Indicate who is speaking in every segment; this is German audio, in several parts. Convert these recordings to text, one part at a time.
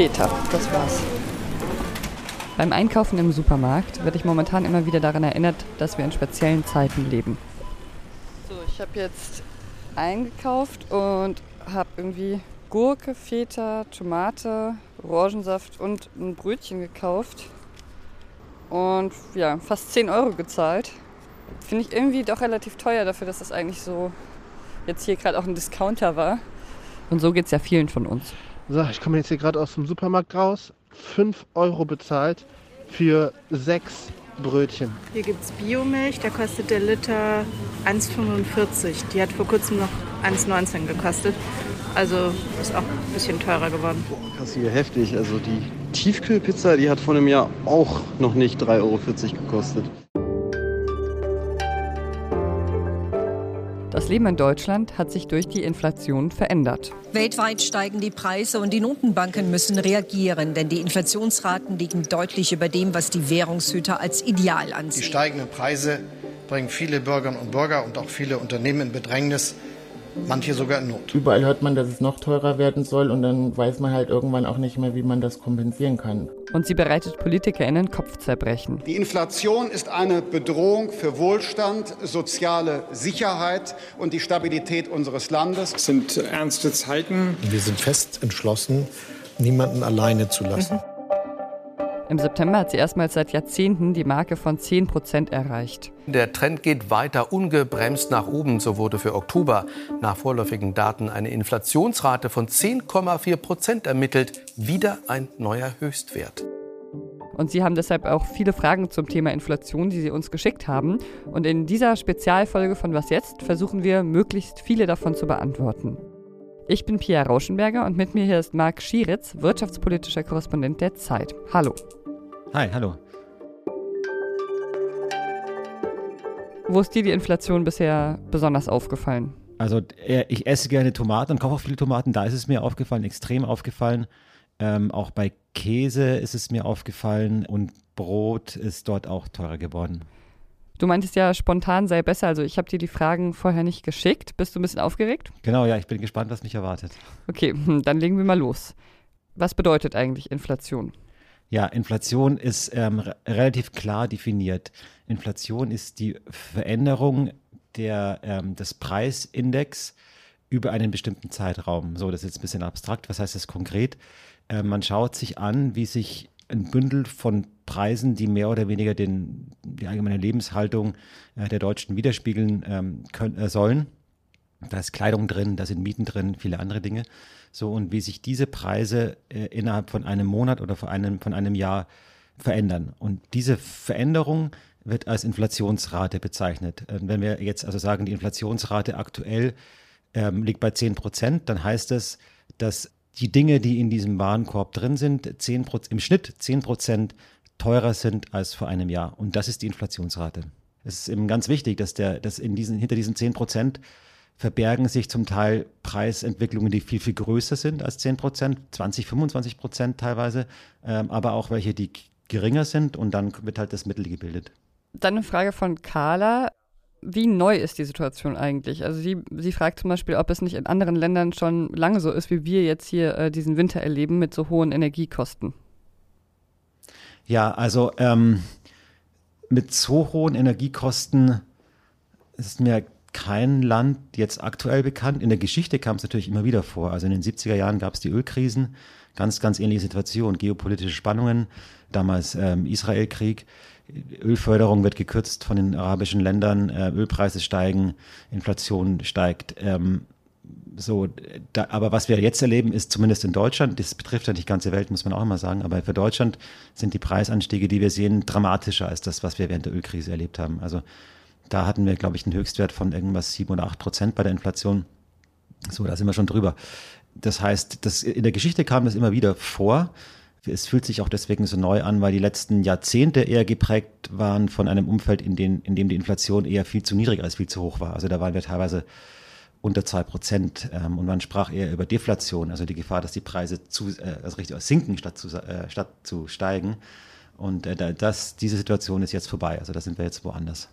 Speaker 1: Feta. Das war's. Beim Einkaufen im Supermarkt werde ich momentan immer wieder daran erinnert, dass wir in speziellen Zeiten leben. So, ich habe jetzt eingekauft und habe irgendwie Gurke, Feta, Tomate, Orangensaft und ein Brötchen gekauft. Und ja, fast 10 Euro gezahlt. Finde ich irgendwie doch relativ teuer dafür, dass das eigentlich so jetzt hier gerade auch ein Discounter war. Und so geht es ja vielen von uns.
Speaker 2: So, ich komme jetzt hier gerade aus dem Supermarkt raus. 5 Euro bezahlt für sechs Brötchen.
Speaker 3: Hier gibt es Biomilch, da kostet der Liter 1,45. Die hat vor kurzem noch 1,19 gekostet. Also ist auch ein bisschen teurer geworden.
Speaker 4: Boah, krass hier heftig. Also die Tiefkühlpizza, die hat vor einem Jahr auch noch nicht 3,40 Euro gekostet.
Speaker 1: Das Leben in Deutschland hat sich durch die Inflation verändert.
Speaker 5: Weltweit steigen die Preise und die Notenbanken müssen reagieren, denn die Inflationsraten liegen deutlich über dem, was die Währungshüter als ideal ansehen.
Speaker 6: Die steigenden Preise bringen viele Bürgerinnen und Bürger und auch viele Unternehmen in Bedrängnis manche sogar in Not.
Speaker 7: Überall hört man, dass es noch teurer werden soll und dann weiß man halt irgendwann auch nicht mehr, wie man das kompensieren kann.
Speaker 1: Und sie bereitet PolitikerInnen Kopfzerbrechen.
Speaker 8: Die Inflation ist eine Bedrohung für Wohlstand, soziale Sicherheit und die Stabilität unseres Landes.
Speaker 9: Es sind ernste Zeiten.
Speaker 6: Wir sind fest entschlossen, niemanden alleine zu lassen. Mhm.
Speaker 1: Im September hat sie erstmals seit Jahrzehnten die Marke von 10 Prozent erreicht.
Speaker 10: Der Trend geht weiter ungebremst nach oben. So wurde für Oktober nach vorläufigen Daten eine Inflationsrate von 10,4 Prozent ermittelt. Wieder ein neuer Höchstwert.
Speaker 1: Und Sie haben deshalb auch viele Fragen zum Thema Inflation, die Sie uns geschickt haben. Und in dieser Spezialfolge von Was jetzt versuchen wir, möglichst viele davon zu beantworten. Ich bin Pia Rauschenberger und mit mir hier ist Marc Schieritz, wirtschaftspolitischer Korrespondent der Zeit. Hallo.
Speaker 11: Hi, hallo.
Speaker 1: Wo ist dir die Inflation bisher besonders aufgefallen?
Speaker 11: Also ich esse gerne Tomaten und kaufe auch viele Tomaten. Da ist es mir aufgefallen, extrem aufgefallen. Ähm, auch bei Käse ist es mir aufgefallen und Brot ist dort auch teurer geworden.
Speaker 1: Du meintest ja, spontan sei besser. Also ich habe dir die Fragen vorher nicht geschickt. Bist du ein bisschen aufgeregt?
Speaker 11: Genau, ja, ich bin gespannt, was mich erwartet.
Speaker 1: Okay, hm, dann legen wir mal los. Was bedeutet eigentlich Inflation?
Speaker 11: Ja, Inflation ist ähm, relativ klar definiert. Inflation ist die Veränderung der, ähm, des Preisindex über einen bestimmten Zeitraum. So, das ist jetzt ein bisschen abstrakt. Was heißt das konkret? Äh, man schaut sich an, wie sich ein Bündel von Preisen, die mehr oder weniger den, die allgemeine Lebenshaltung äh, der Deutschen widerspiegeln ähm, können, äh, sollen. Da ist Kleidung drin, da sind Mieten drin, viele andere Dinge. So, und wie sich diese Preise äh, innerhalb von einem Monat oder von einem, von einem Jahr verändern. Und diese Veränderung wird als Inflationsrate bezeichnet. Und wenn wir jetzt also sagen, die Inflationsrate aktuell ähm, liegt bei 10 Prozent, dann heißt das, dass die Dinge, die in diesem Warenkorb drin sind, 10 im Schnitt 10 Prozent teurer sind als vor einem Jahr. Und das ist die Inflationsrate. Es ist eben ganz wichtig, dass, der, dass in diesen, hinter diesen 10 Prozent verbergen sich zum Teil Preisentwicklungen, die viel, viel größer sind als 10 Prozent, 20, 25 Prozent teilweise, ähm, aber auch welche, die geringer sind und dann wird halt das Mittel gebildet.
Speaker 1: Dann eine Frage von Carla. Wie neu ist die Situation eigentlich? Also sie, sie fragt zum Beispiel, ob es nicht in anderen Ländern schon lange so ist, wie wir jetzt hier äh, diesen Winter erleben mit so hohen Energiekosten.
Speaker 11: Ja, also ähm, mit so hohen Energiekosten ist mir kein Land jetzt aktuell bekannt. In der Geschichte kam es natürlich immer wieder vor. Also in den 70er Jahren gab es die Ölkrisen, ganz, ganz ähnliche Situation, geopolitische Spannungen, damals ähm, Israelkrieg. Ölförderung wird gekürzt von den arabischen Ländern, äh, Ölpreise steigen, Inflation steigt. Ähm, so, da, aber was wir jetzt erleben, ist zumindest in Deutschland, das betrifft ja nicht die ganze Welt, muss man auch immer sagen, aber für Deutschland sind die Preisanstiege, die wir sehen, dramatischer als das, was wir während der Ölkrise erlebt haben. Also da hatten wir, glaube ich, einen Höchstwert von irgendwas sieben oder acht Prozent bei der Inflation. So, da sind wir schon drüber. Das heißt, das, in der Geschichte kam das immer wieder vor. Es fühlt sich auch deswegen so neu an, weil die letzten Jahrzehnte eher geprägt waren von einem Umfeld, in, den, in dem die Inflation eher viel zu niedrig als viel zu hoch war. Also da waren wir teilweise unter zwei Prozent ähm, und man sprach eher über Deflation, also die Gefahr, dass die Preise zu, äh, also richtig sinken statt zu, äh, statt zu steigen. Und äh, das, diese Situation ist jetzt vorbei. Also da sind wir jetzt woanders.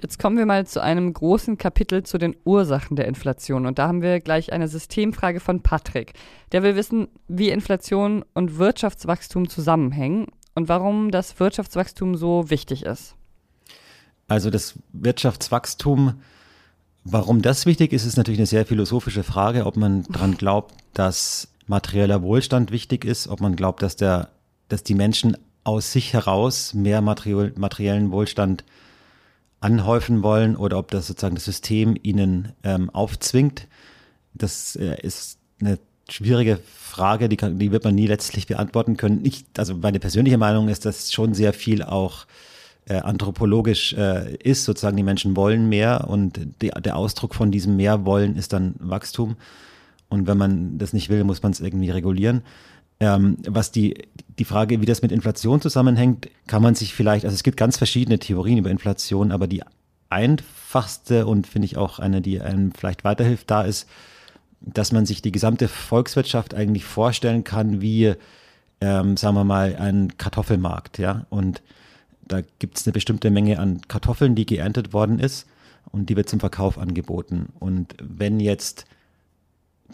Speaker 1: Jetzt kommen wir mal zu einem großen Kapitel zu den Ursachen der Inflation. Und da haben wir gleich eine Systemfrage von Patrick. Der will wissen, wie Inflation und Wirtschaftswachstum zusammenhängen und warum das Wirtschaftswachstum so wichtig ist.
Speaker 11: Also das Wirtschaftswachstum, warum das wichtig ist, ist natürlich eine sehr philosophische Frage, ob man daran glaubt, dass materieller Wohlstand wichtig ist, ob man glaubt, dass der, dass die Menschen aus sich heraus mehr materiellen Wohlstand anhäufen wollen oder ob das sozusagen das System ihnen ähm, aufzwingt. Das äh, ist eine schwierige Frage, die, kann, die wird man nie letztlich beantworten können. Ich, also meine persönliche Meinung ist, dass schon sehr viel auch äh, anthropologisch äh, ist. Sozusagen die Menschen wollen mehr und die, der Ausdruck von diesem mehr wollen ist dann Wachstum. Und wenn man das nicht will, muss man es irgendwie regulieren. Ähm, was die, die Frage, wie das mit Inflation zusammenhängt, kann man sich vielleicht, also es gibt ganz verschiedene Theorien über Inflation, aber die einfachste und finde ich auch eine, die einem vielleicht weiterhilft, da ist, dass man sich die gesamte Volkswirtschaft eigentlich vorstellen kann, wie, ähm, sagen wir mal, ein Kartoffelmarkt, ja. Und da gibt es eine bestimmte Menge an Kartoffeln, die geerntet worden ist und die wird zum Verkauf angeboten. Und wenn jetzt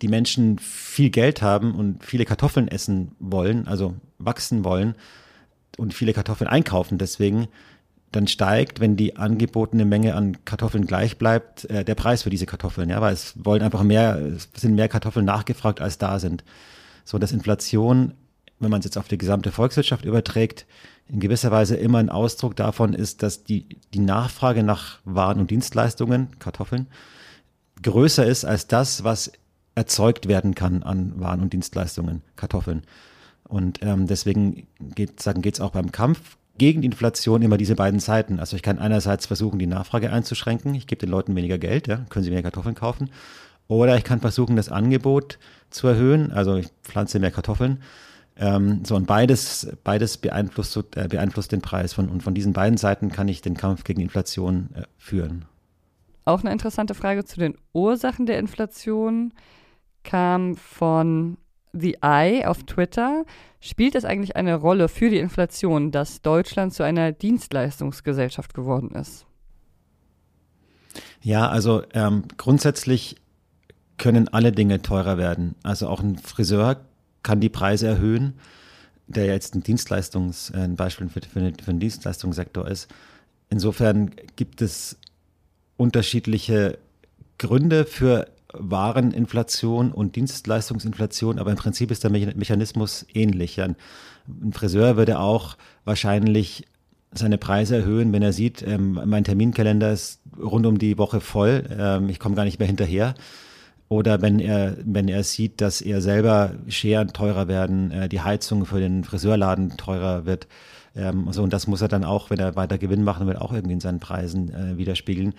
Speaker 11: die Menschen viel Geld haben und viele Kartoffeln essen wollen, also wachsen wollen und viele Kartoffeln einkaufen deswegen, dann steigt, wenn die angebotene Menge an Kartoffeln gleich bleibt, äh, der Preis für diese Kartoffeln. Ja, weil es wollen einfach mehr, es sind mehr Kartoffeln nachgefragt, als da sind. So dass Inflation, wenn man es jetzt auf die gesamte Volkswirtschaft überträgt, in gewisser Weise immer ein Ausdruck davon ist, dass die, die Nachfrage nach Waren und Dienstleistungen, Kartoffeln, größer ist als das, was erzeugt werden kann an Waren und Dienstleistungen, Kartoffeln. Und ähm, deswegen geht es auch beim Kampf gegen die Inflation immer diese beiden Seiten. Also ich kann einerseits versuchen, die Nachfrage einzuschränken. Ich gebe den Leuten weniger Geld, ja, können sie mehr Kartoffeln kaufen. Oder ich kann versuchen, das Angebot zu erhöhen. Also ich pflanze mehr Kartoffeln. Ähm, so und beides, beides beeinflusst, äh, beeinflusst den Preis. Von, und von diesen beiden Seiten kann ich den Kampf gegen Inflation äh, führen.
Speaker 1: Auch eine interessante Frage zu den Ursachen der Inflation kam von The Eye auf Twitter. Spielt es eigentlich eine Rolle für die Inflation, dass Deutschland zu einer Dienstleistungsgesellschaft geworden ist?
Speaker 11: Ja, also ähm, grundsätzlich können alle Dinge teurer werden. Also auch ein Friseur kann die Preise erhöhen, der jetzt ein Dienstleistungs, äh, ein Beispiel für, für, für den Dienstleistungssektor ist. Insofern gibt es unterschiedliche Gründe für Wareninflation und Dienstleistungsinflation, aber im Prinzip ist der Mechanismus ähnlich. Ein Friseur würde auch wahrscheinlich seine Preise erhöhen, wenn er sieht, ähm, mein Terminkalender ist rund um die Woche voll, ähm, ich komme gar nicht mehr hinterher. Oder wenn er, wenn er sieht, dass er selber Scheren teurer werden, äh, die Heizung für den Friseurladen teurer wird. Ähm, so, und das muss er dann auch, wenn er weiter Gewinn machen will, auch irgendwie in seinen Preisen äh, widerspiegeln.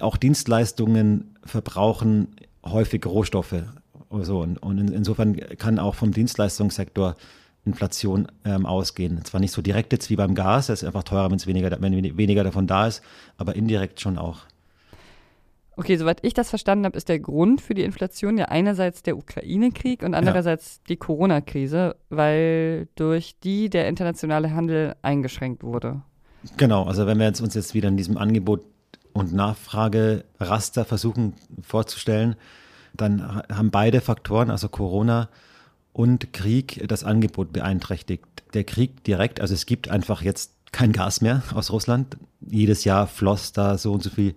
Speaker 11: Auch Dienstleistungen verbrauchen häufig Rohstoffe. So, und, und insofern kann auch vom Dienstleistungssektor Inflation ähm, ausgehen. Zwar nicht so direkt jetzt wie beim Gas, das ist einfach teurer, wenn es weniger, wenn weniger davon da ist, aber indirekt schon auch.
Speaker 1: Okay, soweit ich das verstanden habe, ist der Grund für die Inflation ja einerseits der Ukraine-Krieg und andererseits ja. die Corona-Krise, weil durch die der internationale Handel eingeschränkt wurde.
Speaker 11: Genau, also wenn wir jetzt uns jetzt wieder in diesem Angebot und Nachfrageraster versuchen vorzustellen, dann haben beide Faktoren, also Corona und Krieg, das Angebot beeinträchtigt. Der Krieg direkt, also es gibt einfach jetzt kein Gas mehr aus Russland. Jedes Jahr floss da so und so viel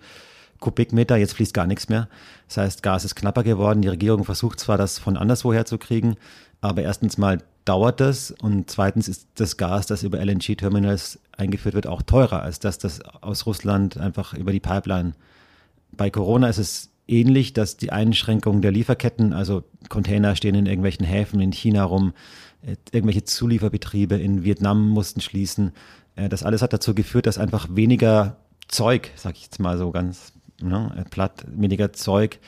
Speaker 11: Kubikmeter, jetzt fließt gar nichts mehr. Das heißt, Gas ist knapper geworden. Die Regierung versucht zwar, das von anderswoher zu kriegen, aber erstens mal dauert das und zweitens ist das Gas, das über LNG-Terminals eingeführt wird, auch teurer als das, das aus Russland einfach über die Pipeline. Bei Corona ist es ähnlich, dass die Einschränkung der Lieferketten, also Container stehen in irgendwelchen Häfen in China rum, äh, irgendwelche Zulieferbetriebe in Vietnam mussten schließen. Äh, das alles hat dazu geführt, dass einfach weniger Zeug, sag ich jetzt mal so ganz ne, platt, weniger Zeug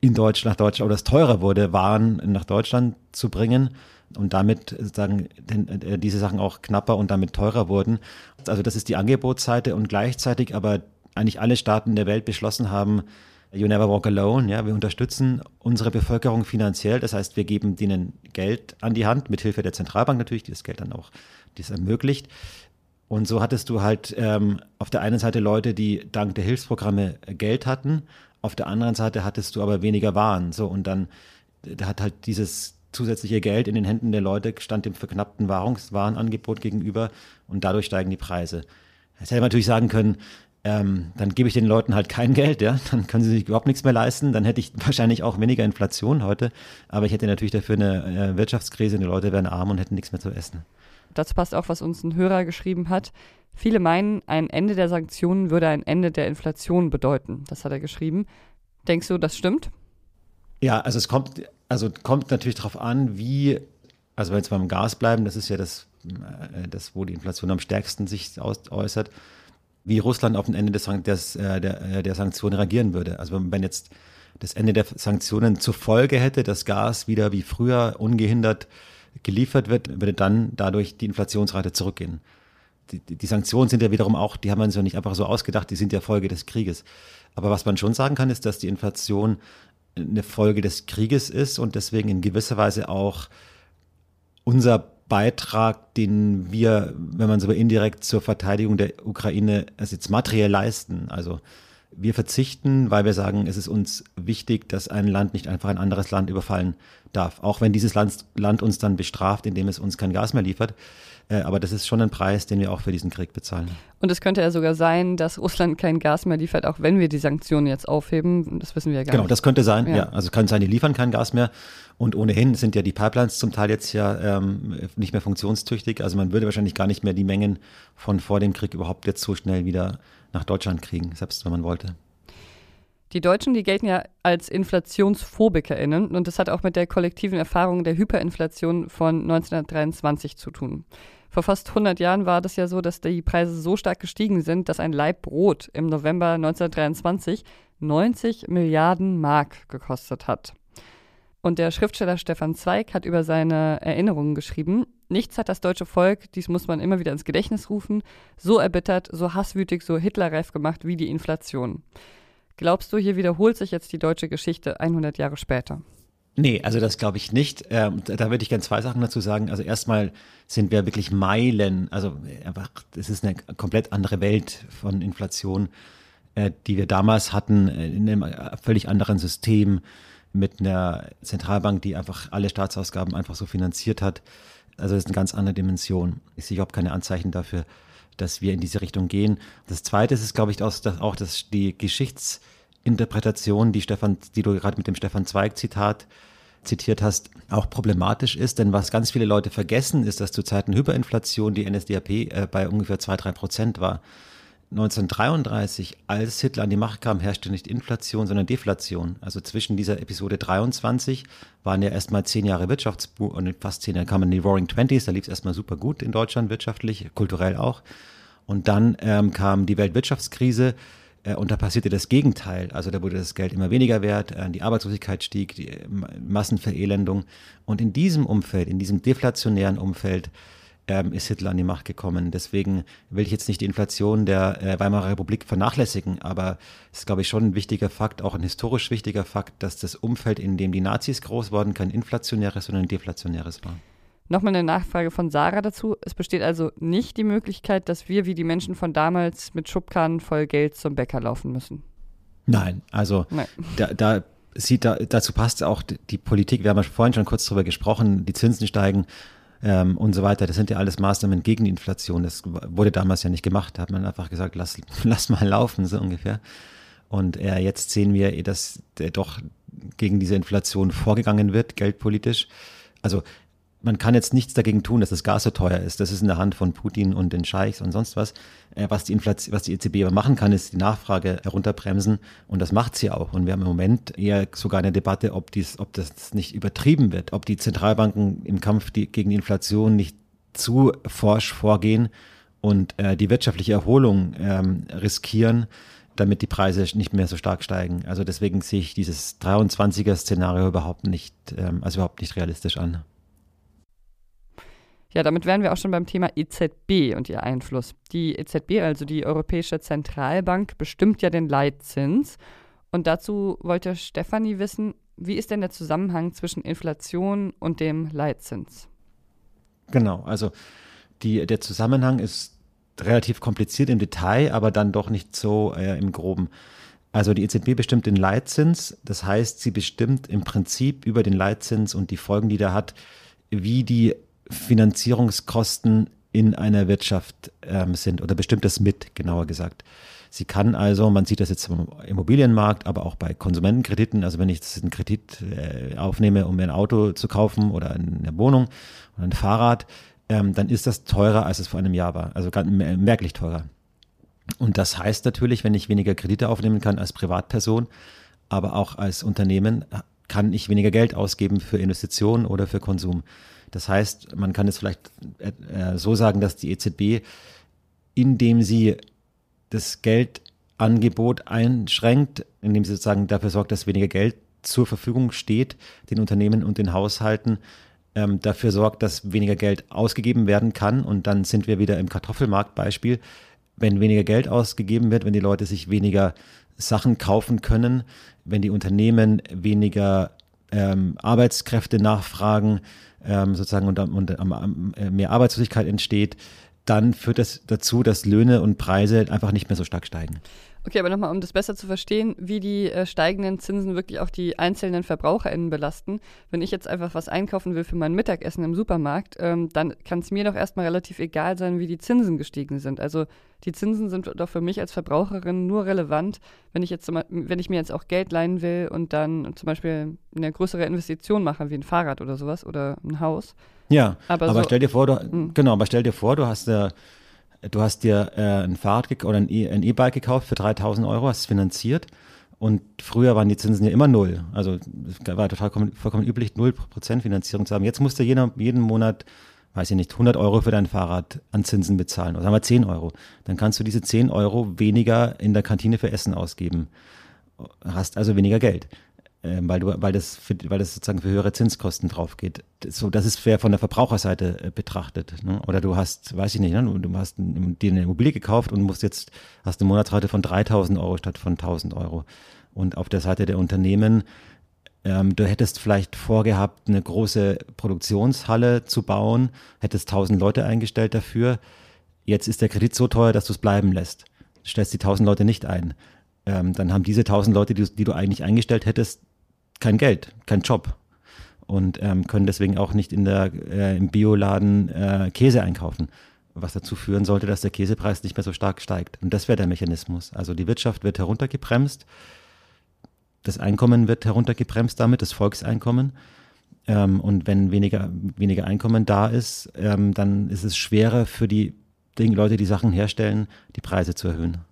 Speaker 11: in Deutschland, nach Deutschland oder es teurer wurde, Waren nach Deutschland zu bringen und damit sozusagen äh, diese Sachen auch knapper und damit teurer wurden. Also das ist die Angebotsseite und gleichzeitig aber eigentlich alle Staaten der Welt beschlossen haben, You never walk alone, ja, wir unterstützen unsere Bevölkerung finanziell, das heißt, wir geben denen Geld an die Hand, mit Hilfe der Zentralbank natürlich, die das Geld dann auch dies ermöglicht. Und so hattest du halt ähm, auf der einen Seite Leute, die dank der Hilfsprogramme Geld hatten, auf der anderen Seite hattest du aber weniger Waren. So, und dann da hat halt dieses zusätzliche Geld in den Händen der Leute stand dem verknappten Warenangebot gegenüber und dadurch steigen die Preise. Jetzt hätte man natürlich sagen können, ähm, dann gebe ich den Leuten halt kein Geld, ja, dann können sie sich überhaupt nichts mehr leisten, dann hätte ich wahrscheinlich auch weniger Inflation heute, aber ich hätte natürlich dafür eine äh, Wirtschaftskrise und die Leute wären arm und hätten nichts mehr zu essen.
Speaker 1: Dazu passt auch, was uns ein Hörer geschrieben hat. Viele meinen, ein Ende der Sanktionen würde ein Ende der Inflation bedeuten. Das hat er geschrieben. Denkst du, das stimmt?
Speaker 11: Ja, also es kommt, also kommt natürlich darauf an, wie, also wenn wir jetzt beim Gas bleiben, das ist ja das, äh, das wo die Inflation am stärksten sich äußert, wie Russland auf ein Ende des, des, äh, der, äh, der Sanktionen reagieren würde. Also wenn jetzt das Ende der Sanktionen zur Folge hätte, dass Gas wieder wie früher ungehindert geliefert wird, würde dann dadurch die Inflationsrate zurückgehen. Die, die, Sanktionen sind ja wiederum auch, die haben wir uns ja nicht einfach so ausgedacht, die sind ja Folge des Krieges. Aber was man schon sagen kann, ist, dass die Inflation eine Folge des Krieges ist und deswegen in gewisser Weise auch unser Beitrag, den wir, wenn man so indirekt zur Verteidigung der Ukraine also jetzt materiell leisten. Also wir verzichten, weil wir sagen, es ist uns wichtig, dass ein Land nicht einfach ein anderes Land überfallen darf. Auch wenn dieses Land, Land uns dann bestraft, indem es uns kein Gas mehr liefert. Äh, aber das ist schon ein Preis, den wir auch für diesen Krieg bezahlen.
Speaker 1: Und es könnte ja sogar sein, dass Russland kein Gas mehr liefert, auch wenn wir die Sanktionen jetzt aufheben. Das wissen wir ja gar
Speaker 11: genau,
Speaker 1: nicht.
Speaker 11: Genau, das könnte sein, ja. ja. Also kann sein, die liefern kein Gas mehr. Und ohnehin sind ja die Pipelines zum Teil jetzt ja ähm, nicht mehr funktionstüchtig. Also man würde wahrscheinlich gar nicht mehr die Mengen von vor dem Krieg überhaupt jetzt so schnell wieder nach Deutschland kriegen, selbst wenn man wollte.
Speaker 1: Die Deutschen, die gelten ja als InflationsphobikerInnen und das hat auch mit der kollektiven Erfahrung der Hyperinflation von 1923 zu tun. Vor fast 100 Jahren war das ja so, dass die Preise so stark gestiegen sind, dass ein Laib Brot im November 1923 90 Milliarden Mark gekostet hat. Und der Schriftsteller Stefan Zweig hat über seine Erinnerungen geschrieben, nichts hat das deutsche Volk, dies muss man immer wieder ins Gedächtnis rufen, so erbittert, so hasswütig, so hitlerreif gemacht wie die Inflation. Glaubst du, hier wiederholt sich jetzt die deutsche Geschichte 100 Jahre später?
Speaker 11: Nee, also das glaube ich nicht. Ähm, da würde ich gerne zwei Sachen dazu sagen. Also erstmal sind wir wirklich Meilen, also einfach, es ist eine komplett andere Welt von Inflation, äh, die wir damals hatten, äh, in einem völlig anderen System mit einer Zentralbank, die einfach alle Staatsausgaben einfach so finanziert hat. Also das ist eine ganz andere Dimension. Ich sehe überhaupt keine Anzeichen dafür, dass wir in diese Richtung gehen. Das Zweite ist, glaube ich, auch, dass, die Geschichtsinterpretation, die Stefan, die du gerade mit dem Stefan Zweig-Zitat zitiert hast, auch problematisch ist. Denn was ganz viele Leute vergessen, ist, dass zu Zeiten Hyperinflation die NSDAP äh, bei ungefähr zwei drei Prozent war. 1933, als Hitler an die Macht kam, herrschte nicht Inflation, sondern Deflation. Also zwischen dieser Episode 23 waren ja erstmal zehn Jahre Wirtschaftsbuch und fast zehn Jahre kamen die Roaring Twenties, da lief es erstmal super gut in Deutschland wirtschaftlich, kulturell auch. Und dann ähm, kam die Weltwirtschaftskrise äh, und da passierte das Gegenteil. Also da wurde das Geld immer weniger wert, äh, die Arbeitslosigkeit stieg, die äh, Massenverelendung. Und in diesem Umfeld, in diesem deflationären Umfeld, ähm, ist Hitler an die Macht gekommen. Deswegen will ich jetzt nicht die Inflation der äh, Weimarer Republik vernachlässigen, aber es ist, glaube ich, schon ein wichtiger Fakt, auch ein historisch wichtiger Fakt, dass das Umfeld, in dem die Nazis groß wurden, kein inflationäres, sondern ein deflationäres war.
Speaker 1: Nochmal eine Nachfrage von Sarah dazu. Es besteht also nicht die Möglichkeit, dass wir wie die Menschen von damals mit Schubkarren voll Geld zum Bäcker laufen müssen.
Speaker 11: Nein, also Nein. Da, da sieht da, dazu passt auch die Politik, wir haben ja vorhin schon kurz darüber gesprochen, die Zinsen steigen ähm, und so weiter. Das sind ja alles Maßnahmen gegen die Inflation. Das wurde damals ja nicht gemacht. Da hat man einfach gesagt, lass, lass mal laufen, so ungefähr. Und äh, jetzt sehen wir, dass äh, doch gegen diese Inflation vorgegangen wird, geldpolitisch. Also man kann jetzt nichts dagegen tun, dass das Gas so teuer ist. Das ist in der Hand von Putin und den Scheichs und sonst was. Äh, was die Inflation, was die EZB aber machen kann, ist die Nachfrage herunterbremsen und das macht sie auch. Und wir haben im Moment eher sogar eine Debatte, ob dies, ob das nicht übertrieben wird, ob die Zentralbanken im Kampf die, gegen die Inflation nicht zu forsch vorgehen und äh, die wirtschaftliche Erholung ähm, riskieren, damit die Preise nicht mehr so stark steigen. Also deswegen sehe ich dieses 23er-Szenario überhaupt nicht, ähm, also überhaupt nicht realistisch an.
Speaker 1: Ja, damit wären wir auch schon beim Thema EZB und ihr Einfluss. Die EZB, also die Europäische Zentralbank, bestimmt ja den Leitzins. Und dazu wollte Stefanie wissen, wie ist denn der Zusammenhang zwischen Inflation und dem Leitzins?
Speaker 11: Genau, also die, der Zusammenhang ist relativ kompliziert im Detail, aber dann doch nicht so äh, im Groben. Also die EZB bestimmt den Leitzins, das heißt, sie bestimmt im Prinzip über den Leitzins und die Folgen, die der hat, wie die Finanzierungskosten in einer Wirtschaft ähm, sind oder bestimmt das mit, genauer gesagt. Sie kann also, man sieht das jetzt im Immobilienmarkt, aber auch bei Konsumentenkrediten, also wenn ich einen Kredit äh, aufnehme, um mir ein Auto zu kaufen oder eine Wohnung oder ein Fahrrad, ähm, dann ist das teurer, als es vor einem Jahr war, also ganz, merklich teurer. Und das heißt natürlich, wenn ich weniger Kredite aufnehmen kann als Privatperson, aber auch als Unternehmen, kann ich weniger Geld ausgeben für Investitionen oder für Konsum. Das heißt, man kann es vielleicht äh, so sagen, dass die EZB, indem sie das Geldangebot einschränkt, indem sie sozusagen dafür sorgt, dass weniger Geld zur Verfügung steht, den Unternehmen und den Haushalten, ähm, dafür sorgt, dass weniger Geld ausgegeben werden kann. Und dann sind wir wieder im Kartoffelmarktbeispiel. Wenn weniger Geld ausgegeben wird, wenn die Leute sich weniger Sachen kaufen können, wenn die Unternehmen weniger ähm, Arbeitskräfte nachfragen, ähm, sozusagen und, und, und äh, mehr Arbeitslosigkeit entsteht, dann führt das dazu, dass Löhne und Preise einfach nicht mehr so stark steigen.
Speaker 1: Okay, aber nochmal, um das besser zu verstehen, wie die äh, steigenden Zinsen wirklich auch die einzelnen VerbraucherInnen belasten. Wenn ich jetzt einfach was einkaufen will für mein Mittagessen im Supermarkt, ähm, dann kann es mir doch erstmal relativ egal sein, wie die Zinsen gestiegen sind. Also die Zinsen sind doch für mich als Verbraucherin nur relevant, wenn ich jetzt, wenn ich mir jetzt auch Geld leihen will und dann zum Beispiel eine größere Investition mache, wie ein Fahrrad oder sowas oder ein Haus.
Speaker 11: Ja, aber, aber so, stell dir vor, du, hm. genau, aber stell dir vor, du hast äh, du hast dir äh, ein Fahrrad oder ein E-Bike gekauft für 3000 Euro, hast es finanziert. Und früher waren die Zinsen ja immer null. Also es war total vollkommen üblich, 0% Finanzierung zu haben. Jetzt musst du jeden, jeden Monat, weiß ich nicht, 100 Euro für dein Fahrrad an Zinsen bezahlen. Oder sagen wir 10 Euro. Dann kannst du diese 10 Euro weniger in der Kantine für Essen ausgeben. Hast also weniger Geld. Ähm, weil, du, weil, das für, weil das sozusagen für höhere Zinskosten drauf geht. So, das ist fair von der Verbraucherseite äh, betrachtet. Ne? Oder du hast, weiß ich nicht, ne? du hast dir eine Immobilie gekauft und musst jetzt, hast eine Monatsrate von 3000 Euro statt von 1000 Euro. Und auf der Seite der Unternehmen, ähm, du hättest vielleicht vorgehabt, eine große Produktionshalle zu bauen, hättest 1000 Leute eingestellt dafür. Jetzt ist der Kredit so teuer, dass du es bleiben lässt. Du stellst die 1000 Leute nicht ein. Ähm, dann haben diese 1000 Leute, die, die du eigentlich eingestellt hättest, kein Geld, kein Job und ähm, können deswegen auch nicht in der, äh, im Bioladen äh, Käse einkaufen, was dazu führen sollte, dass der Käsepreis nicht mehr so stark steigt. Und das wäre der Mechanismus. Also die Wirtschaft wird heruntergebremst, das Einkommen wird heruntergebremst damit, das Volkseinkommen. Ähm, und wenn weniger, weniger Einkommen da ist, ähm, dann ist es schwerer für die Leute, die Sachen herstellen, die Preise zu erhöhen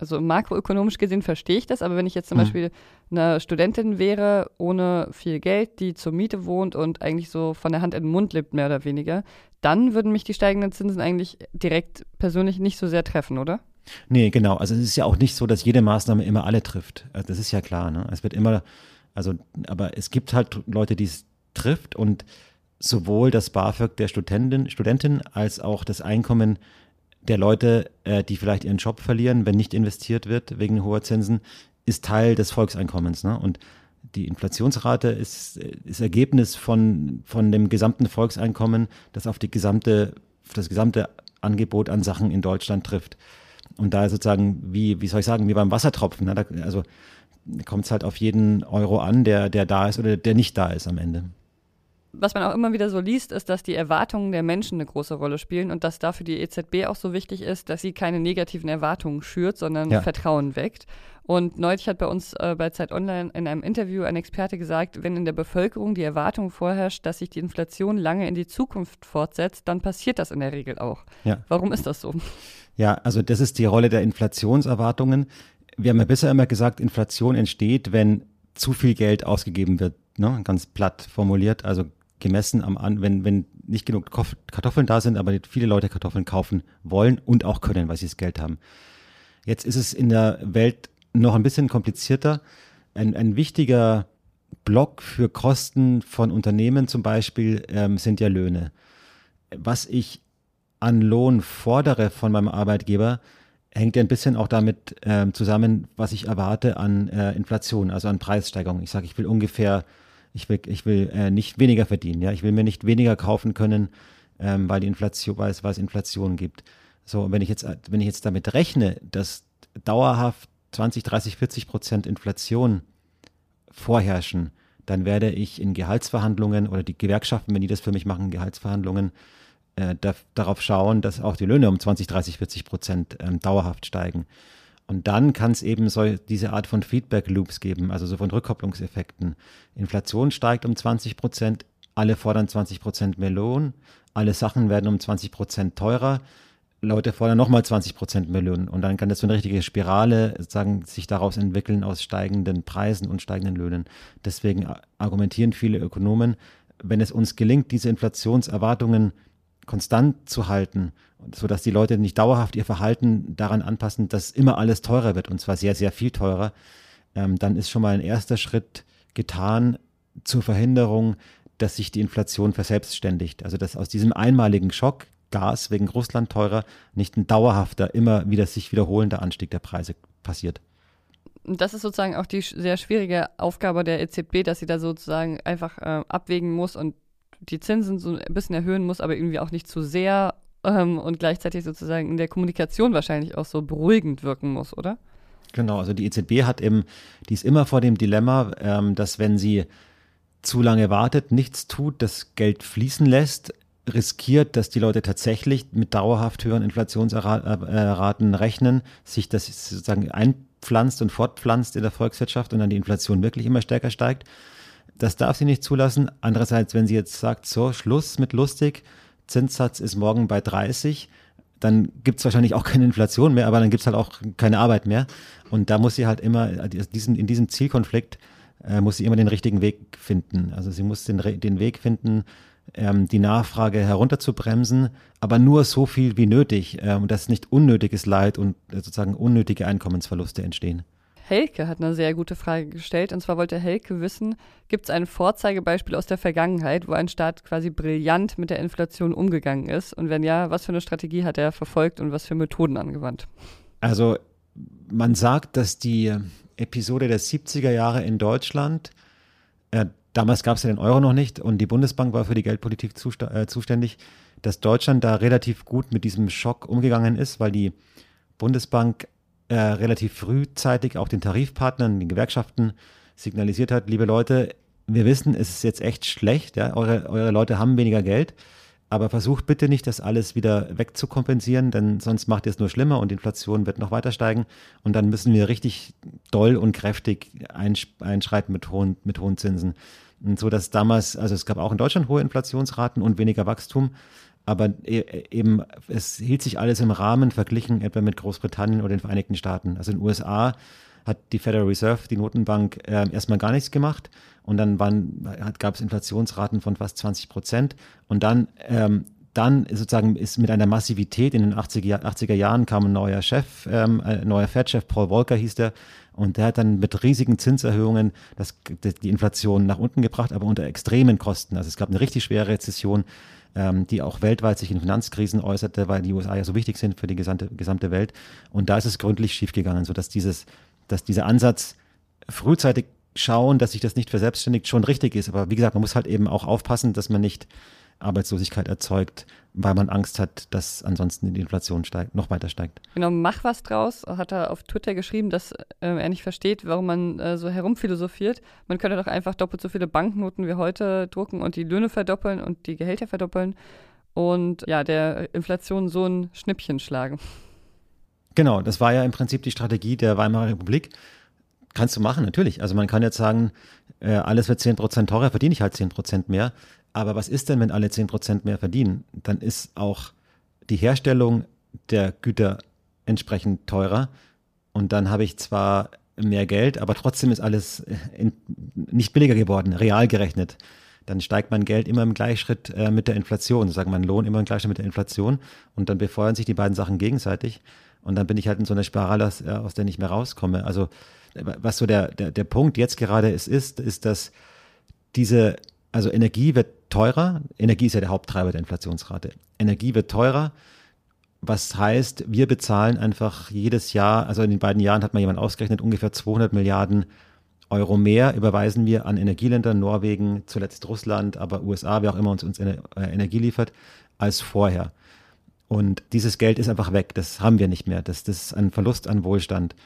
Speaker 1: also makroökonomisch gesehen verstehe ich das, aber wenn ich jetzt zum mhm. Beispiel eine Studentin wäre, ohne viel Geld, die zur Miete wohnt und eigentlich so von der Hand in den Mund lebt, mehr oder weniger, dann würden mich die steigenden Zinsen eigentlich direkt persönlich nicht so sehr treffen, oder?
Speaker 11: Nee, genau. Also es ist ja auch nicht so, dass jede Maßnahme immer alle trifft. Also das ist ja klar. Ne? Es wird immer, also, aber es gibt halt Leute, die es trifft und sowohl das BAföG der Studentin, Studentin als auch das Einkommen der Leute, äh, die vielleicht ihren Job verlieren, wenn nicht investiert wird wegen hoher Zinsen, ist Teil des Volkseinkommens. Ne? Und die Inflationsrate ist, ist Ergebnis von, von dem gesamten Volkseinkommen, das auf die gesamte, das gesamte Angebot an Sachen in Deutschland trifft. Und da sozusagen, wie, wie soll ich sagen, wie beim Wassertropfen. Ne? Da, also kommt es halt auf jeden Euro an, der, der da ist oder der nicht da ist am Ende
Speaker 1: was man auch immer wieder so liest, ist, dass die Erwartungen der Menschen eine große Rolle spielen und dass dafür die EZB auch so wichtig ist, dass sie keine negativen Erwartungen schürt, sondern ja. Vertrauen weckt. Und neulich hat bei uns äh, bei Zeit Online in einem Interview ein Experte gesagt, wenn in der Bevölkerung die Erwartung vorherrscht, dass sich die Inflation lange in die Zukunft fortsetzt, dann passiert das in der Regel auch. Ja. Warum ist das so?
Speaker 11: Ja, also das ist die Rolle der Inflationserwartungen. Wir haben ja bisher immer gesagt, Inflation entsteht, wenn zu viel Geld ausgegeben wird, ne? ganz platt formuliert. Also gemessen am an, wenn, wenn nicht genug Kartoffeln da sind, aber viele Leute Kartoffeln kaufen wollen und auch können, weil sie das Geld haben. Jetzt ist es in der Welt noch ein bisschen komplizierter. Ein, ein wichtiger Block für Kosten von Unternehmen zum Beispiel ähm, sind ja Löhne. Was ich an Lohn fordere von meinem Arbeitgeber, hängt ja ein bisschen auch damit ähm, zusammen, was ich erwarte an äh, Inflation, also an Preissteigerung. Ich sage, ich will ungefähr ich will, ich will äh, nicht weniger verdienen, ja. Ich will mir nicht weniger kaufen können, ähm, weil die Inflation, weil es, weil es Inflation gibt. So, wenn ich jetzt, wenn ich jetzt damit rechne, dass dauerhaft 20, 30, 40 Prozent Inflation vorherrschen, dann werde ich in Gehaltsverhandlungen oder die Gewerkschaften, wenn die das für mich machen, Gehaltsverhandlungen, äh, da, darauf schauen, dass auch die Löhne um 20, 30, 40 Prozent ähm, dauerhaft steigen. Und dann kann es eben so diese Art von Feedback-Loops geben, also so von Rückkopplungseffekten. Inflation steigt um 20 Prozent, alle fordern 20 Prozent mehr Lohn, alle Sachen werden um 20 Prozent teurer, Leute fordern nochmal 20 Prozent mehr Lohn. Und dann kann das so eine richtige Spirale sagen, sich daraus entwickeln aus steigenden Preisen und steigenden Löhnen. Deswegen argumentieren viele Ökonomen, wenn es uns gelingt, diese Inflationserwartungen konstant zu halten, sodass die Leute nicht dauerhaft ihr Verhalten daran anpassen, dass immer alles teurer wird, und zwar sehr, sehr viel teurer, ähm, dann ist schon mal ein erster Schritt getan zur Verhinderung, dass sich die Inflation verselbstständigt. Also dass aus diesem einmaligen Schock, Gas wegen Russland teurer, nicht ein dauerhafter, immer wieder sich wiederholender Anstieg der Preise passiert.
Speaker 1: Das ist sozusagen auch die sehr schwierige Aufgabe der EZB, dass sie da sozusagen einfach äh, abwägen muss und die Zinsen so ein bisschen erhöhen muss, aber irgendwie auch nicht zu sehr ähm, und gleichzeitig sozusagen in der Kommunikation wahrscheinlich auch so beruhigend wirken muss, oder?
Speaker 11: Genau, also die EZB hat eben, die ist immer vor dem Dilemma, ähm, dass wenn sie zu lange wartet, nichts tut, das Geld fließen lässt, riskiert, dass die Leute tatsächlich mit dauerhaft höheren Inflationsraten rechnen, sich das sozusagen einpflanzt und fortpflanzt in der Volkswirtschaft und dann die Inflation wirklich immer stärker steigt. Das darf sie nicht zulassen. Andererseits, wenn sie jetzt sagt, so, Schluss mit lustig, Zinssatz ist morgen bei 30, dann gibt es wahrscheinlich auch keine Inflation mehr, aber dann gibt es halt auch keine Arbeit mehr. Und da muss sie halt immer, diesen, in diesem Zielkonflikt, äh, muss sie immer den richtigen Weg finden. Also sie muss den, den Weg finden, ähm, die Nachfrage herunterzubremsen, aber nur so viel wie nötig, ähm, dass nicht unnötiges Leid und äh, sozusagen unnötige Einkommensverluste entstehen.
Speaker 1: Helke hat eine sehr gute Frage gestellt. Und zwar wollte Helke wissen, gibt es ein Vorzeigebeispiel aus der Vergangenheit, wo ein Staat quasi brillant mit der Inflation umgegangen ist? Und wenn ja, was für eine Strategie hat er verfolgt und was für Methoden angewandt?
Speaker 11: Also man sagt, dass die Episode der 70er Jahre in Deutschland, äh, damals gab es ja den Euro noch nicht und die Bundesbank war für die Geldpolitik äh, zuständig, dass Deutschland da relativ gut mit diesem Schock umgegangen ist, weil die Bundesbank äh, relativ frühzeitig auch den Tarifpartnern, den Gewerkschaften signalisiert hat, liebe Leute, wir wissen, es ist jetzt echt schlecht, ja, eure, eure Leute haben weniger Geld, aber versucht bitte nicht, das alles wieder wegzukompensieren, denn sonst macht ihr es nur schlimmer und die Inflation wird noch weiter steigen und dann müssen wir richtig doll und kräftig einschreiten mit hohen, mit hohen Zinsen. Und so dass damals, also es gab auch in Deutschland hohe Inflationsraten und weniger Wachstum, aber e, eben, es hielt sich alles im Rahmen verglichen etwa mit Großbritannien oder den Vereinigten Staaten. Also in den USA hat die Federal Reserve, die Notenbank, äh, erstmal gar nichts gemacht und dann gab es Inflationsraten von fast 20 Prozent und dann ähm, dann sozusagen ist mit einer Massivität in den 80er, 80er Jahren kam ein neuer Chef, ähm, ein neuer Fed-Chef, Paul Volcker hieß der, und der hat dann mit riesigen Zinserhöhungen das, die Inflation nach unten gebracht, aber unter extremen Kosten. Also es gab eine richtig schwere Rezession ähm, die auch weltweit sich in Finanzkrisen äußerte, weil die USA ja so wichtig sind für die gesamte, gesamte Welt. Und da ist es gründlich schiefgegangen, sodass dieses, dass dieser Ansatz frühzeitig schauen, dass sich das nicht verselbstständigt, schon richtig ist. Aber wie gesagt, man muss halt eben auch aufpassen, dass man nicht Arbeitslosigkeit erzeugt, weil man Angst hat, dass ansonsten die Inflation steigt, noch weiter steigt.
Speaker 1: Genau, mach was draus, hat er auf Twitter geschrieben, dass äh, er nicht versteht, warum man äh, so herumphilosophiert. Man könnte doch einfach doppelt so viele Banknoten wie heute drucken und die Löhne verdoppeln und die Gehälter verdoppeln und ja, der Inflation so ein Schnippchen schlagen.
Speaker 11: Genau, das war ja im Prinzip die Strategie der Weimarer Republik. Kannst du machen, natürlich. Also man kann jetzt sagen, äh, alles wird 10% teurer, verdiene ich halt 10% mehr. Aber was ist denn, wenn alle 10% mehr verdienen? Dann ist auch die Herstellung der Güter entsprechend teurer. Und dann habe ich zwar mehr Geld, aber trotzdem ist alles in, nicht billiger geworden, real gerechnet. Dann steigt mein Geld immer im Gleichschritt äh, mit der Inflation, sozusagen mein Lohn immer im Gleichschritt mit der Inflation. Und dann befeuern sich die beiden Sachen gegenseitig. Und dann bin ich halt in so einer Spirale, aus, äh, aus der ich nicht mehr rauskomme. Also was so der, der, der Punkt jetzt gerade ist, ist, ist, dass diese, also Energie wird teurer. Energie ist ja der Haupttreiber der Inflationsrate. Energie wird teurer, was heißt, wir bezahlen einfach jedes Jahr, also in den beiden Jahren hat mal jemand ausgerechnet, ungefähr 200 Milliarden Euro mehr überweisen wir an Energieländer, Norwegen, zuletzt Russland, aber USA, wer auch immer uns, uns Energie liefert, als vorher. Und dieses Geld ist einfach weg. Das haben wir nicht mehr. Das, das ist ein Verlust an Wohlstand.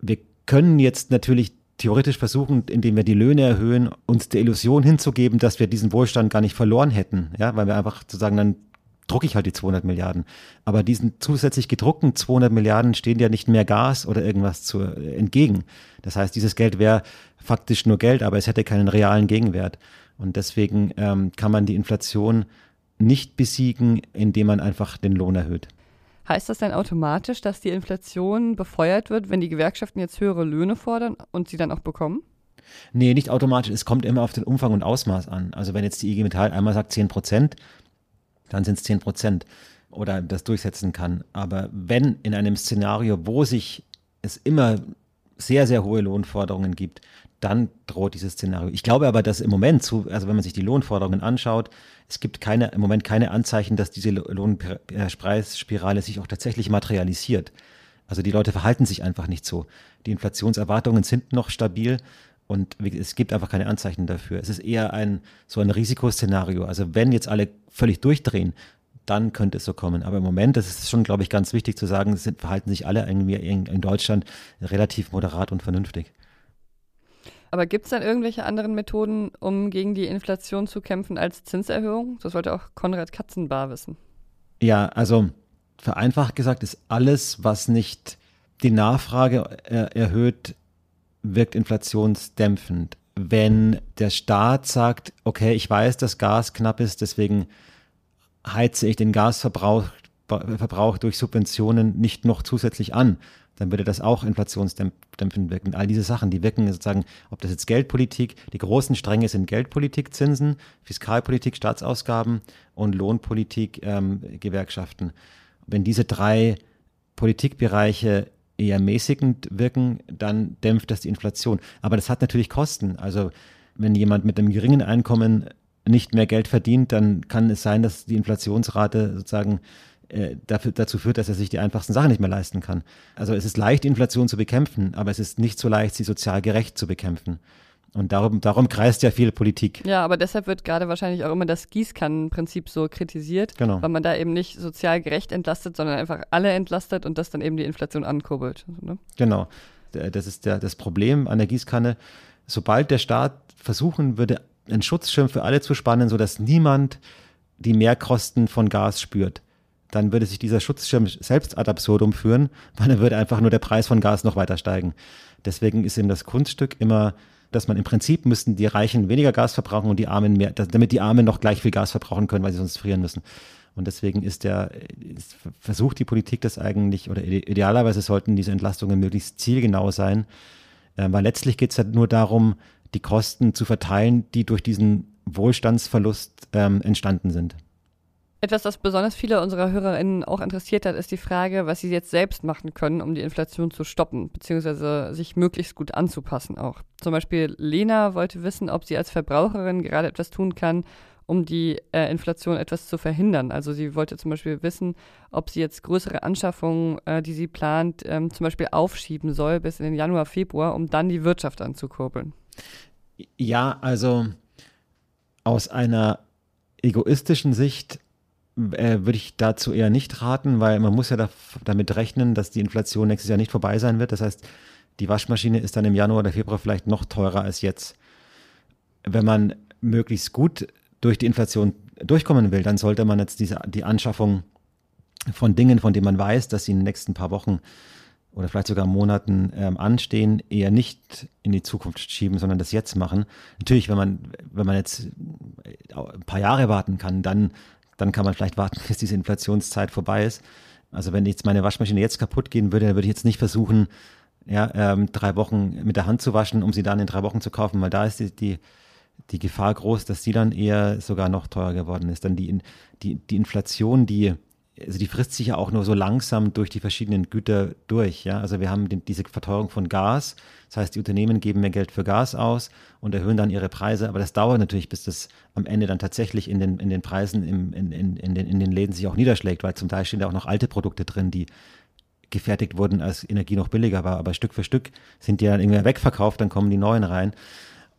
Speaker 11: Wir können jetzt natürlich theoretisch versuchen, indem wir die Löhne erhöhen, uns der Illusion hinzugeben, dass wir diesen Wohlstand gar nicht verloren hätten. Ja, weil wir einfach sozusagen dann drucke ich halt die 200 Milliarden. Aber diesen zusätzlich gedruckten 200 Milliarden stehen ja nicht mehr Gas oder irgendwas zu, äh, entgegen. Das heißt, dieses Geld wäre faktisch nur Geld, aber es hätte keinen realen Gegenwert. Und deswegen ähm, kann man die Inflation nicht besiegen, indem man einfach den Lohn erhöht.
Speaker 1: Heißt das dann automatisch, dass die Inflation befeuert wird, wenn die Gewerkschaften jetzt höhere Löhne fordern und sie dann auch bekommen?
Speaker 11: Nee, nicht automatisch. Es kommt immer auf den Umfang und Ausmaß an. Also wenn jetzt die IG Metall einmal sagt 10 Prozent, dann sind es 10 Prozent oder das durchsetzen kann. Aber wenn in einem Szenario, wo sich es immer sehr, sehr hohe Lohnforderungen gibt, dann droht dieses Szenario. Ich glaube aber, dass im Moment, zu, also wenn man sich die Lohnforderungen anschaut, es gibt keine, im Moment keine Anzeichen, dass diese Lohnpreisspirale sich auch tatsächlich materialisiert. Also die Leute verhalten sich einfach nicht so. Die Inflationserwartungen sind noch stabil und es gibt einfach keine Anzeichen dafür. Es ist eher ein, so ein Risikoszenario. Also wenn jetzt alle völlig durchdrehen, dann könnte es so kommen. Aber im Moment, das ist schon, glaube ich, ganz wichtig zu sagen, sind, verhalten sich alle irgendwie in Deutschland relativ moderat und vernünftig.
Speaker 1: Aber gibt es dann irgendwelche anderen Methoden, um gegen die Inflation zu kämpfen als Zinserhöhung? Das wollte auch Konrad Katzenbar wissen.
Speaker 11: Ja, also vereinfacht gesagt ist alles, was nicht die Nachfrage er erhöht, wirkt inflationsdämpfend. Wenn der Staat sagt, okay, ich weiß, dass Gas knapp ist, deswegen heize ich den Gasverbrauch Verbrauch durch Subventionen nicht noch zusätzlich an, dann würde das auch inflationsdämpfend wirken. All diese Sachen, die wirken sozusagen, ob das jetzt Geldpolitik, die großen Stränge sind Geldpolitik, Zinsen, Fiskalpolitik, Staatsausgaben und Lohnpolitik, ähm, Gewerkschaften. Wenn diese drei Politikbereiche eher mäßigend wirken, dann dämpft das die Inflation. Aber das hat natürlich Kosten. Also wenn jemand mit einem geringen Einkommen nicht mehr Geld verdient, dann kann es sein, dass die Inflationsrate sozusagen äh, dafür, dazu führt, dass er sich die einfachsten Sachen nicht mehr leisten kann. Also es ist leicht, Inflation zu bekämpfen, aber es ist nicht so leicht, sie sozial gerecht zu bekämpfen. Und darum, darum kreist ja viel Politik.
Speaker 1: Ja, aber deshalb wird gerade wahrscheinlich auch immer das Gießkannenprinzip so kritisiert,
Speaker 11: genau.
Speaker 1: weil man da eben nicht sozial gerecht entlastet, sondern einfach alle entlastet und das dann eben die Inflation ankurbelt. Ne?
Speaker 11: Genau. Das ist der, das Problem an der Gießkanne. Sobald der Staat versuchen würde, einen Schutzschirm für alle zu spannen, sodass niemand die Mehrkosten von Gas spürt, dann würde sich dieser Schutzschirm selbst ad absurdum führen, weil dann würde einfach nur der Preis von Gas noch weiter steigen. Deswegen ist eben das Kunststück immer, dass man im Prinzip müssten die Reichen weniger Gas verbrauchen und die Armen mehr, damit die Armen noch gleich viel Gas verbrauchen können, weil sie sonst frieren müssen. Und deswegen ist der, ist, versucht die Politik das eigentlich, oder idealerweise sollten diese Entlastungen möglichst zielgenau sein, äh, weil letztlich geht es halt nur darum, die Kosten zu verteilen, die durch diesen Wohlstandsverlust ähm, entstanden sind.
Speaker 1: Etwas, das besonders viele unserer HörerInnen auch interessiert hat, ist die Frage, was sie jetzt selbst machen können, um die Inflation zu stoppen, beziehungsweise sich möglichst gut anzupassen auch. Zum Beispiel Lena wollte wissen, ob sie als Verbraucherin gerade etwas tun kann, um die äh, Inflation etwas zu verhindern. Also sie wollte zum Beispiel wissen, ob sie jetzt größere Anschaffungen, äh, die sie plant, ähm, zum Beispiel aufschieben soll bis in den Januar, Februar, um dann die Wirtschaft anzukurbeln.
Speaker 11: Ja, also aus einer egoistischen Sicht äh, würde ich dazu eher nicht raten, weil man muss ja da, damit rechnen, dass die Inflation nächstes Jahr nicht vorbei sein wird. Das heißt, die Waschmaschine ist dann im Januar oder Februar vielleicht noch teurer als jetzt. Wenn man möglichst gut durch die Inflation durchkommen will, dann sollte man jetzt diese, die Anschaffung von Dingen, von denen man weiß, dass sie in den nächsten paar Wochen oder vielleicht sogar Monaten ähm, anstehen, eher nicht in die Zukunft schieben, sondern das jetzt machen. Natürlich, wenn man, wenn man jetzt ein paar Jahre warten kann, dann dann kann man vielleicht warten, bis diese Inflationszeit vorbei ist. Also wenn jetzt meine Waschmaschine jetzt kaputt gehen würde, dann würde ich jetzt nicht versuchen, ja, ähm, drei Wochen mit der Hand zu waschen, um sie dann in drei Wochen zu kaufen, weil da ist die, die, die Gefahr groß, dass sie dann eher sogar noch teurer geworden ist. Dann die, die, die Inflation, die also die frisst sich ja auch nur so langsam durch die verschiedenen Güter durch. Ja? Also wir haben den, diese Verteuerung von Gas. Das heißt, die Unternehmen geben mehr Geld für Gas aus und erhöhen dann ihre Preise. Aber das dauert natürlich, bis das am Ende dann tatsächlich in den, in den Preisen im, in, in, in, den, in den Läden sich auch niederschlägt, weil zum Teil stehen da auch noch alte Produkte drin, die gefertigt wurden, als Energie noch billiger war. Aber Stück für Stück sind die dann irgendwie wegverkauft, dann kommen die neuen rein.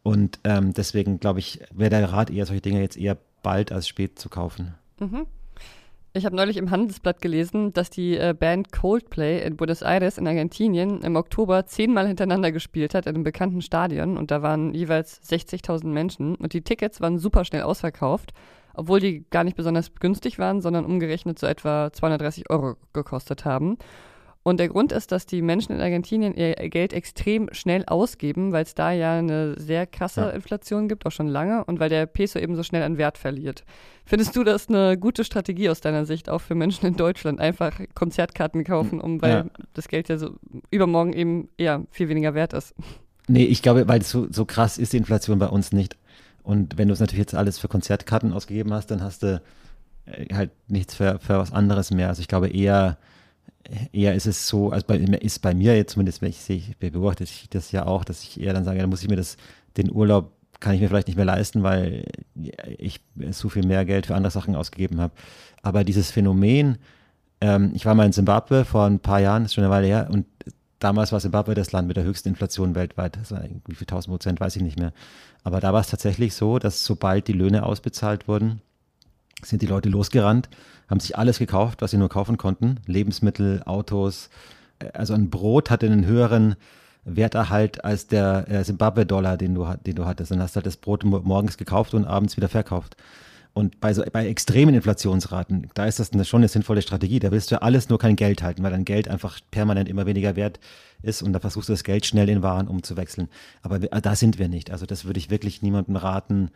Speaker 11: Und ähm, deswegen glaube ich, wäre der Rat eher, solche Dinge jetzt eher bald als spät zu kaufen.
Speaker 1: Mhm. Ich habe neulich im Handelsblatt gelesen, dass die äh, Band Coldplay in Buenos Aires in Argentinien im Oktober zehnmal hintereinander gespielt hat in einem bekannten Stadion und da waren jeweils 60.000 Menschen und die Tickets waren super schnell ausverkauft, obwohl die gar nicht besonders günstig waren, sondern umgerechnet so etwa 230 Euro gekostet haben. Und der Grund ist, dass die Menschen in Argentinien ihr Geld extrem schnell ausgeben, weil es da ja eine sehr krasse ja. Inflation gibt, auch schon lange, und weil der Peso eben so schnell an Wert verliert. Findest du das eine gute Strategie aus deiner Sicht, auch für Menschen in Deutschland, einfach Konzertkarten kaufen, um weil ja. das Geld ja so übermorgen eben eher viel weniger wert ist?
Speaker 11: Nee, ich glaube, weil so, so krass ist die Inflation bei uns nicht. Und wenn du es natürlich jetzt alles für Konzertkarten ausgegeben hast, dann hast du äh, halt nichts für, für was anderes mehr. Also ich glaube eher, eher ist es so, also bei, ist bei mir jetzt zumindest, wenn ich sehe, beobachte ich das ja auch, dass ich eher dann sage, dann muss ich mir das, den Urlaub kann ich mir vielleicht nicht mehr leisten, weil ich so viel mehr Geld für andere Sachen ausgegeben habe. Aber dieses Phänomen, ähm, ich war mal in Zimbabwe vor ein paar Jahren, ist schon eine Weile her, und damals war Zimbabwe das Land mit der höchsten Inflation weltweit. Das war wie viel 1000 Prozent, weiß ich nicht mehr. Aber da war es tatsächlich so, dass sobald die Löhne ausbezahlt wurden, sind die Leute losgerannt haben sich alles gekauft, was sie nur kaufen konnten. Lebensmittel, Autos. Also ein Brot hatte einen höheren Werterhalt als der äh, Zimbabwe-Dollar, den du, den du hattest. Dann hast du halt das Brot morgens gekauft und abends wieder verkauft. Und bei, so, bei extremen Inflationsraten, da ist das eine, schon eine sinnvolle Strategie. Da willst du alles nur kein Geld halten, weil dein Geld einfach permanent immer weniger wert ist und da versuchst du das Geld schnell in Waren umzuwechseln. Aber da sind wir nicht. Also das würde ich wirklich niemandem raten,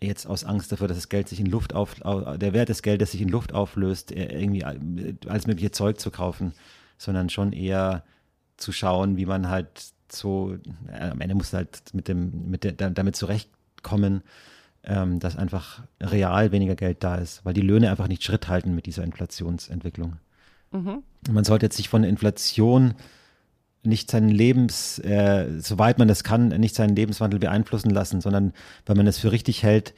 Speaker 11: jetzt aus Angst dafür, dass das Geld sich in Luft auf, der Wert des Geldes sich in Luft auflöst, äh, irgendwie alles mögliche Zeug zu kaufen, sondern schon eher zu schauen, wie man halt so, äh, am Ende muss halt mit dem, mit der, damit zurechtkommen, ähm, dass einfach real weniger Geld da ist, weil die Löhne einfach nicht Schritt halten mit dieser Inflationsentwicklung. Mhm. Man sollte jetzt sich von der Inflation nicht seinen Lebens, äh, soweit man das kann, nicht seinen Lebenswandel beeinflussen lassen, sondern wenn man es für richtig hält,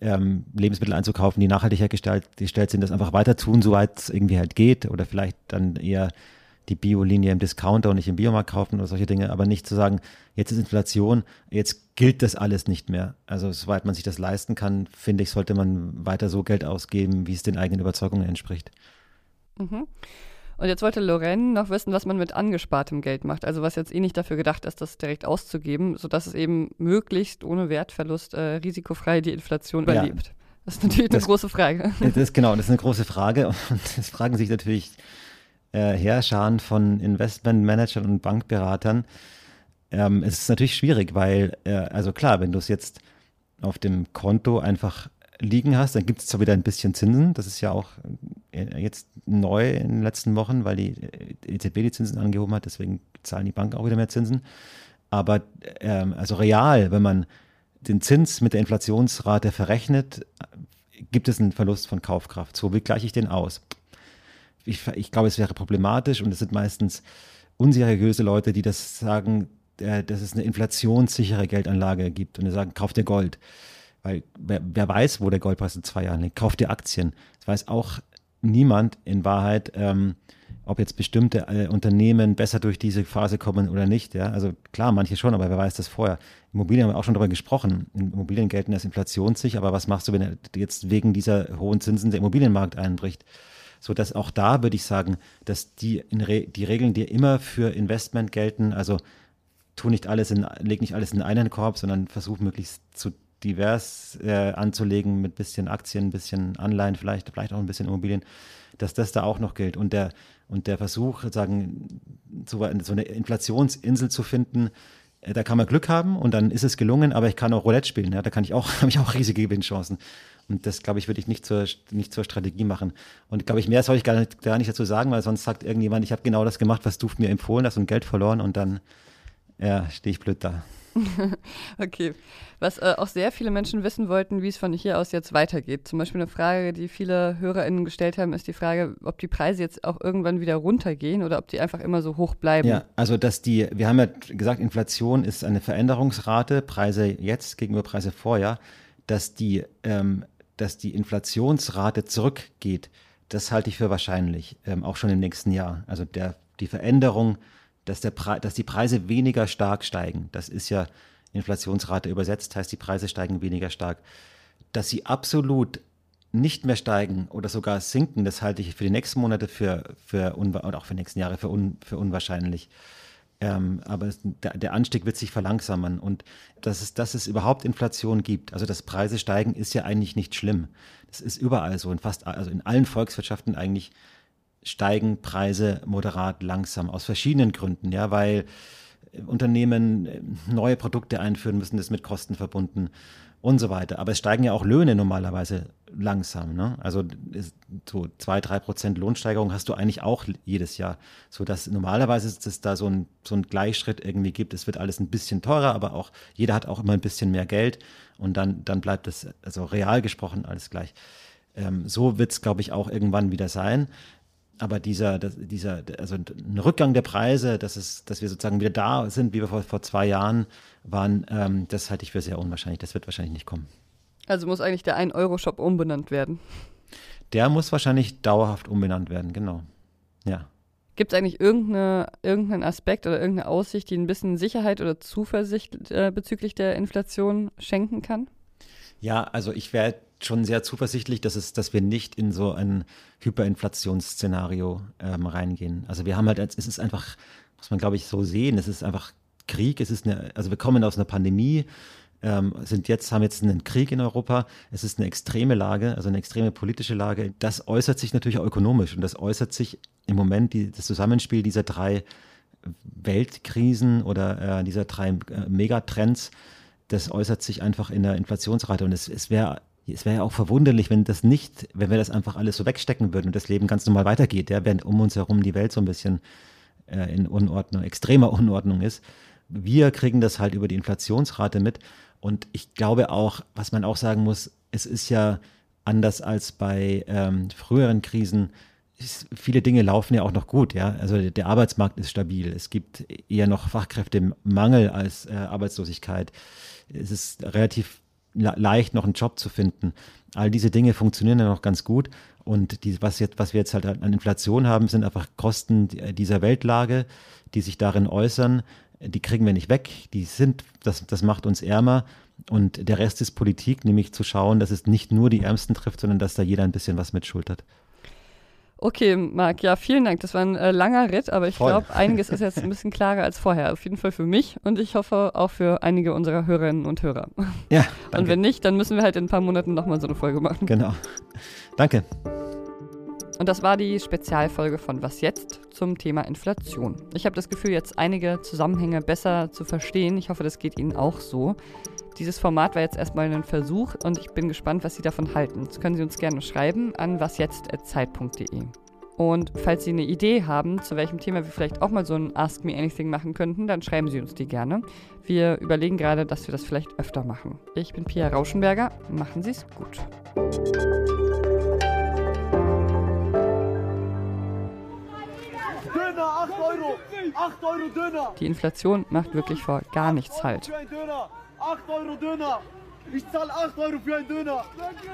Speaker 11: ähm, Lebensmittel einzukaufen, die nachhaltig hergestellt sind, das einfach weiter tun, soweit es irgendwie halt geht oder vielleicht dann eher die Bio-Linie im Discounter und nicht im Biomarkt kaufen oder solche Dinge, aber nicht zu sagen, jetzt ist Inflation, jetzt gilt das alles nicht mehr. Also soweit man sich das leisten kann, finde ich, sollte man weiter so Geld ausgeben, wie es den eigenen Überzeugungen entspricht.
Speaker 1: Mhm. Und jetzt wollte Lorraine noch wissen, was man mit angespartem Geld macht. Also was jetzt eh nicht dafür gedacht ist, das direkt auszugeben, sodass es eben möglichst ohne Wertverlust äh, risikofrei die Inflation ja. überlebt. Das ist natürlich das, eine große Frage.
Speaker 11: Das ist genau, das ist eine große Frage. Und das fragen sich natürlich äh, Herrscharen von Investmentmanagern und Bankberatern. Ähm, es ist natürlich schwierig, weil, äh, also klar, wenn du es jetzt auf dem Konto einfach liegen hast, dann gibt es zwar wieder ein bisschen Zinsen. Das ist ja auch äh, jetzt neu in den letzten Wochen, weil die EZB die Zinsen angehoben hat. Deswegen zahlen die Banken auch wieder mehr Zinsen. Aber ähm, also real, wenn man den Zins mit der Inflationsrate verrechnet, gibt es einen Verlust von Kaufkraft. So, wie gleiche ich den aus? Ich, ich glaube, es wäre problematisch und es sind meistens unseriöse Leute, die das sagen, äh, dass es eine inflationssichere Geldanlage gibt und die sagen, kauf dir Gold. Weil wer, wer, weiß, wo der Goldpreis in zwei Jahren liegt, kauft dir Aktien. Das weiß auch niemand in Wahrheit, ähm, ob jetzt bestimmte äh, Unternehmen besser durch diese Phase kommen oder nicht. Ja? Also klar, manche schon, aber wer weiß das vorher. Immobilien haben wir auch schon darüber gesprochen. Immobilien gelten als inflationssicher, aber was machst du, wenn jetzt wegen dieser hohen Zinsen der Immobilienmarkt einbricht? So dass auch da würde ich sagen, dass die, Re die Regeln, die immer für Investment gelten, also tu nicht alles in, leg nicht alles in einen Korb, sondern versuch möglichst zu divers äh, anzulegen mit bisschen Aktien, bisschen Anleihen, vielleicht, vielleicht auch ein bisschen Immobilien, dass das da auch noch gilt. Und der, und der Versuch, sozusagen, so, so eine Inflationsinsel zu finden, äh, da kann man Glück haben und dann ist es gelungen, aber ich kann auch Roulette spielen, ja, da kann ich auch, habe ich auch riesige Gewinnchancen. Und das, glaube ich, würde ich nicht zur, nicht zur Strategie machen. Und glaube ich, mehr soll ich gar nicht, gar nicht dazu sagen, weil sonst sagt irgendjemand, ich habe genau das gemacht, was du mir empfohlen hast und Geld verloren und dann ja, stehe ich blöd da.
Speaker 1: okay. Was äh, auch sehr viele Menschen wissen wollten, wie es von hier aus jetzt weitergeht. Zum Beispiel eine Frage, die viele HörerInnen gestellt haben, ist die Frage, ob die Preise jetzt auch irgendwann wieder runtergehen oder ob die einfach immer so hoch bleiben.
Speaker 11: Ja, also dass die, wir haben ja gesagt, Inflation ist eine Veränderungsrate, Preise jetzt gegenüber Preise vorher, dass die, ähm, dass die Inflationsrate zurückgeht, das halte ich für wahrscheinlich, ähm, auch schon im nächsten Jahr. Also der, die Veränderung dass, der Pre dass die Preise weniger stark steigen. Das ist ja Inflationsrate übersetzt, heißt die Preise steigen weniger stark. Dass sie absolut nicht mehr steigen oder sogar sinken, das halte ich für die nächsten Monate für, für oder auch für die nächsten Jahre für, un, für unwahrscheinlich. Ähm, aber es, der, der, Anstieg wird sich verlangsamen und dass es, dass es überhaupt Inflation gibt, also dass Preise steigen, ist ja eigentlich nicht schlimm. Das ist überall so, in fast, also in allen Volkswirtschaften eigentlich steigen Preise moderat langsam aus verschiedenen Gründen, ja, weil Unternehmen äh, neue Produkte einführen müssen, das ist mit Kosten verbunden und so weiter. Aber es steigen ja auch Löhne normalerweise langsam. Ne? Also so zwei, drei Prozent Lohnsteigerung hast du eigentlich auch jedes Jahr, so dass normalerweise es da so ein, so ein Gleichschritt irgendwie gibt. Es wird alles ein bisschen teurer, aber auch jeder hat auch immer ein bisschen mehr Geld und dann, dann bleibt es, also real gesprochen, alles gleich. Ähm, so wird es, glaube ich, auch irgendwann wieder sein aber dieser, dieser, also ein Rückgang der Preise, dass, es, dass wir sozusagen wieder da sind, wie wir vor, vor zwei Jahren waren, ähm, das halte ich für sehr unwahrscheinlich. Das wird wahrscheinlich nicht kommen.
Speaker 1: Also muss eigentlich der 1-Euro-Shop umbenannt werden.
Speaker 11: Der muss wahrscheinlich dauerhaft umbenannt werden, genau. Ja.
Speaker 1: Gibt es eigentlich irgendeine, irgendeinen Aspekt oder irgendeine Aussicht, die ein bisschen Sicherheit oder Zuversicht äh, bezüglich der Inflation schenken kann?
Speaker 11: Ja, also ich werde schon sehr zuversichtlich, dass, es, dass wir nicht in so ein Hyperinflationsszenario ähm, reingehen. Also wir haben halt, es ist einfach, muss man glaube ich so sehen, es ist einfach Krieg, es ist eine, also wir kommen aus einer Pandemie, ähm, sind jetzt, haben jetzt einen Krieg in Europa. Es ist eine extreme Lage, also eine extreme politische Lage. Das äußert sich natürlich auch ökonomisch und das äußert sich im Moment die, das Zusammenspiel dieser drei Weltkrisen oder äh, dieser drei äh, Megatrends. Das äußert sich einfach in der Inflationsrate und es, es wäre es wäre ja auch verwunderlich, wenn das nicht, wenn wir das einfach alles so wegstecken würden und das Leben ganz normal weitergeht, ja, während um uns herum die Welt so ein bisschen äh, in Unordnung, extremer Unordnung ist. Wir kriegen das halt über die Inflationsrate mit. Und ich glaube auch, was man auch sagen muss, es ist ja anders als bei ähm, früheren Krisen, ist, viele Dinge laufen ja auch noch gut, ja. Also der Arbeitsmarkt ist stabil. Es gibt eher noch Fachkräftemangel als äh, Arbeitslosigkeit. Es ist relativ leicht, noch einen Job zu finden. All diese Dinge funktionieren ja noch ganz gut. Und die, was, jetzt, was wir jetzt halt an Inflation haben, sind einfach Kosten dieser Weltlage, die sich darin äußern. Die kriegen wir nicht weg. Die sind, das, das macht uns ärmer. Und der Rest ist Politik, nämlich zu schauen, dass es nicht nur die Ärmsten trifft, sondern dass da jeder ein bisschen was mitschultert.
Speaker 1: Okay, Marc, ja, vielen Dank. Das war ein äh, langer Ritt, aber ich glaube, einiges ist jetzt ein bisschen klarer als vorher. Auf jeden Fall für mich und ich hoffe auch für einige unserer Hörerinnen und Hörer.
Speaker 11: Ja.
Speaker 1: Danke. Und wenn nicht, dann müssen wir halt in ein paar Monaten nochmal so eine Folge machen.
Speaker 11: Genau. Danke.
Speaker 1: Und das war die Spezialfolge von Was jetzt zum Thema Inflation. Ich habe das Gefühl, jetzt einige Zusammenhänge besser zu verstehen. Ich hoffe, das geht Ihnen auch so. Dieses Format war jetzt erstmal ein Versuch und ich bin gespannt, was Sie davon halten. Das können Sie uns gerne schreiben an wasjetzt.zeit.de. Und falls Sie eine Idee haben, zu welchem Thema wir vielleicht auch mal so ein Ask Me Anything machen könnten, dann schreiben Sie uns die gerne. Wir überlegen gerade, dass wir das vielleicht öfter machen. Ich bin Pia Rauschenberger. Machen Sie es gut.
Speaker 12: Döner, 8 Euro! 8 Euro Döner!
Speaker 1: Die Inflation macht wirklich vor gar nichts halt.
Speaker 12: 8 Euro Döner! Ich zahle 8 Euro für einen Döner! Danke.